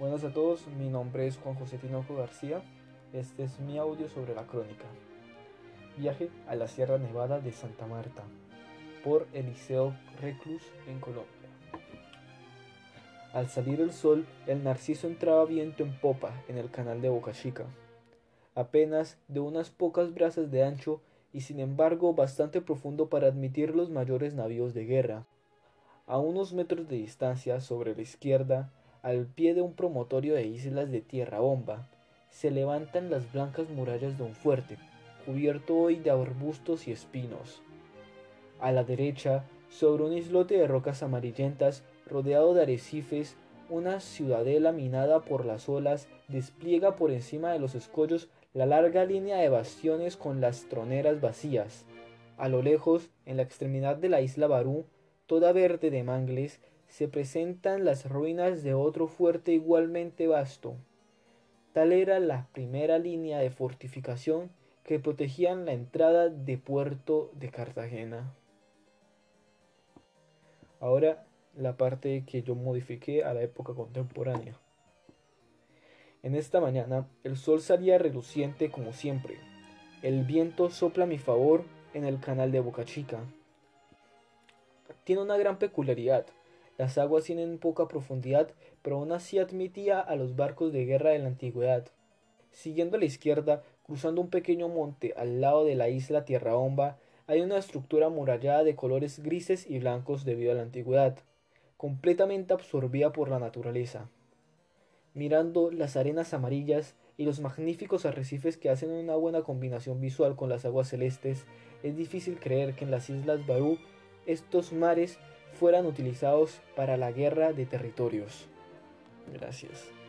Buenas a todos, mi nombre es Juan José Tinoco García. Este es mi audio sobre la crónica. Viaje a la Sierra Nevada de Santa Marta por Eliseo Reclus en Colombia. Al salir el sol, el narciso entraba viento en popa en el canal de Boca Chica, apenas de unas pocas brazas de ancho y sin embargo bastante profundo para admitir los mayores navíos de guerra. A unos metros de distancia, sobre la izquierda, al pie de un promontorio de islas de tierra bomba, se levantan las blancas murallas de un fuerte, cubierto hoy de arbustos y espinos. A la derecha, sobre un islote de rocas amarillentas, rodeado de arrecifes, una ciudadela minada por las olas despliega por encima de los escollos la larga línea de bastiones con las troneras vacías. A lo lejos, en la extremidad de la isla Barú, toda verde de mangles, se presentan las ruinas de otro fuerte igualmente vasto. Tal era la primera línea de fortificación que protegían la entrada de puerto de Cartagena. Ahora la parte que yo modifiqué a la época contemporánea. En esta mañana el sol salía reluciente como siempre. El viento sopla a mi favor en el canal de Boca Chica. Tiene una gran peculiaridad. Las aguas tienen poca profundidad, pero aún así admitía a los barcos de guerra de la antigüedad. Siguiendo a la izquierda, cruzando un pequeño monte al lado de la isla Tierra Bomba, hay una estructura amurallada de colores grises y blancos debido a la antigüedad, completamente absorbida por la naturaleza. Mirando las arenas amarillas y los magníficos arrecifes que hacen una buena combinación visual con las aguas celestes, es difícil creer que en las islas Barú estos mares fueran utilizados para la guerra de territorios. Gracias.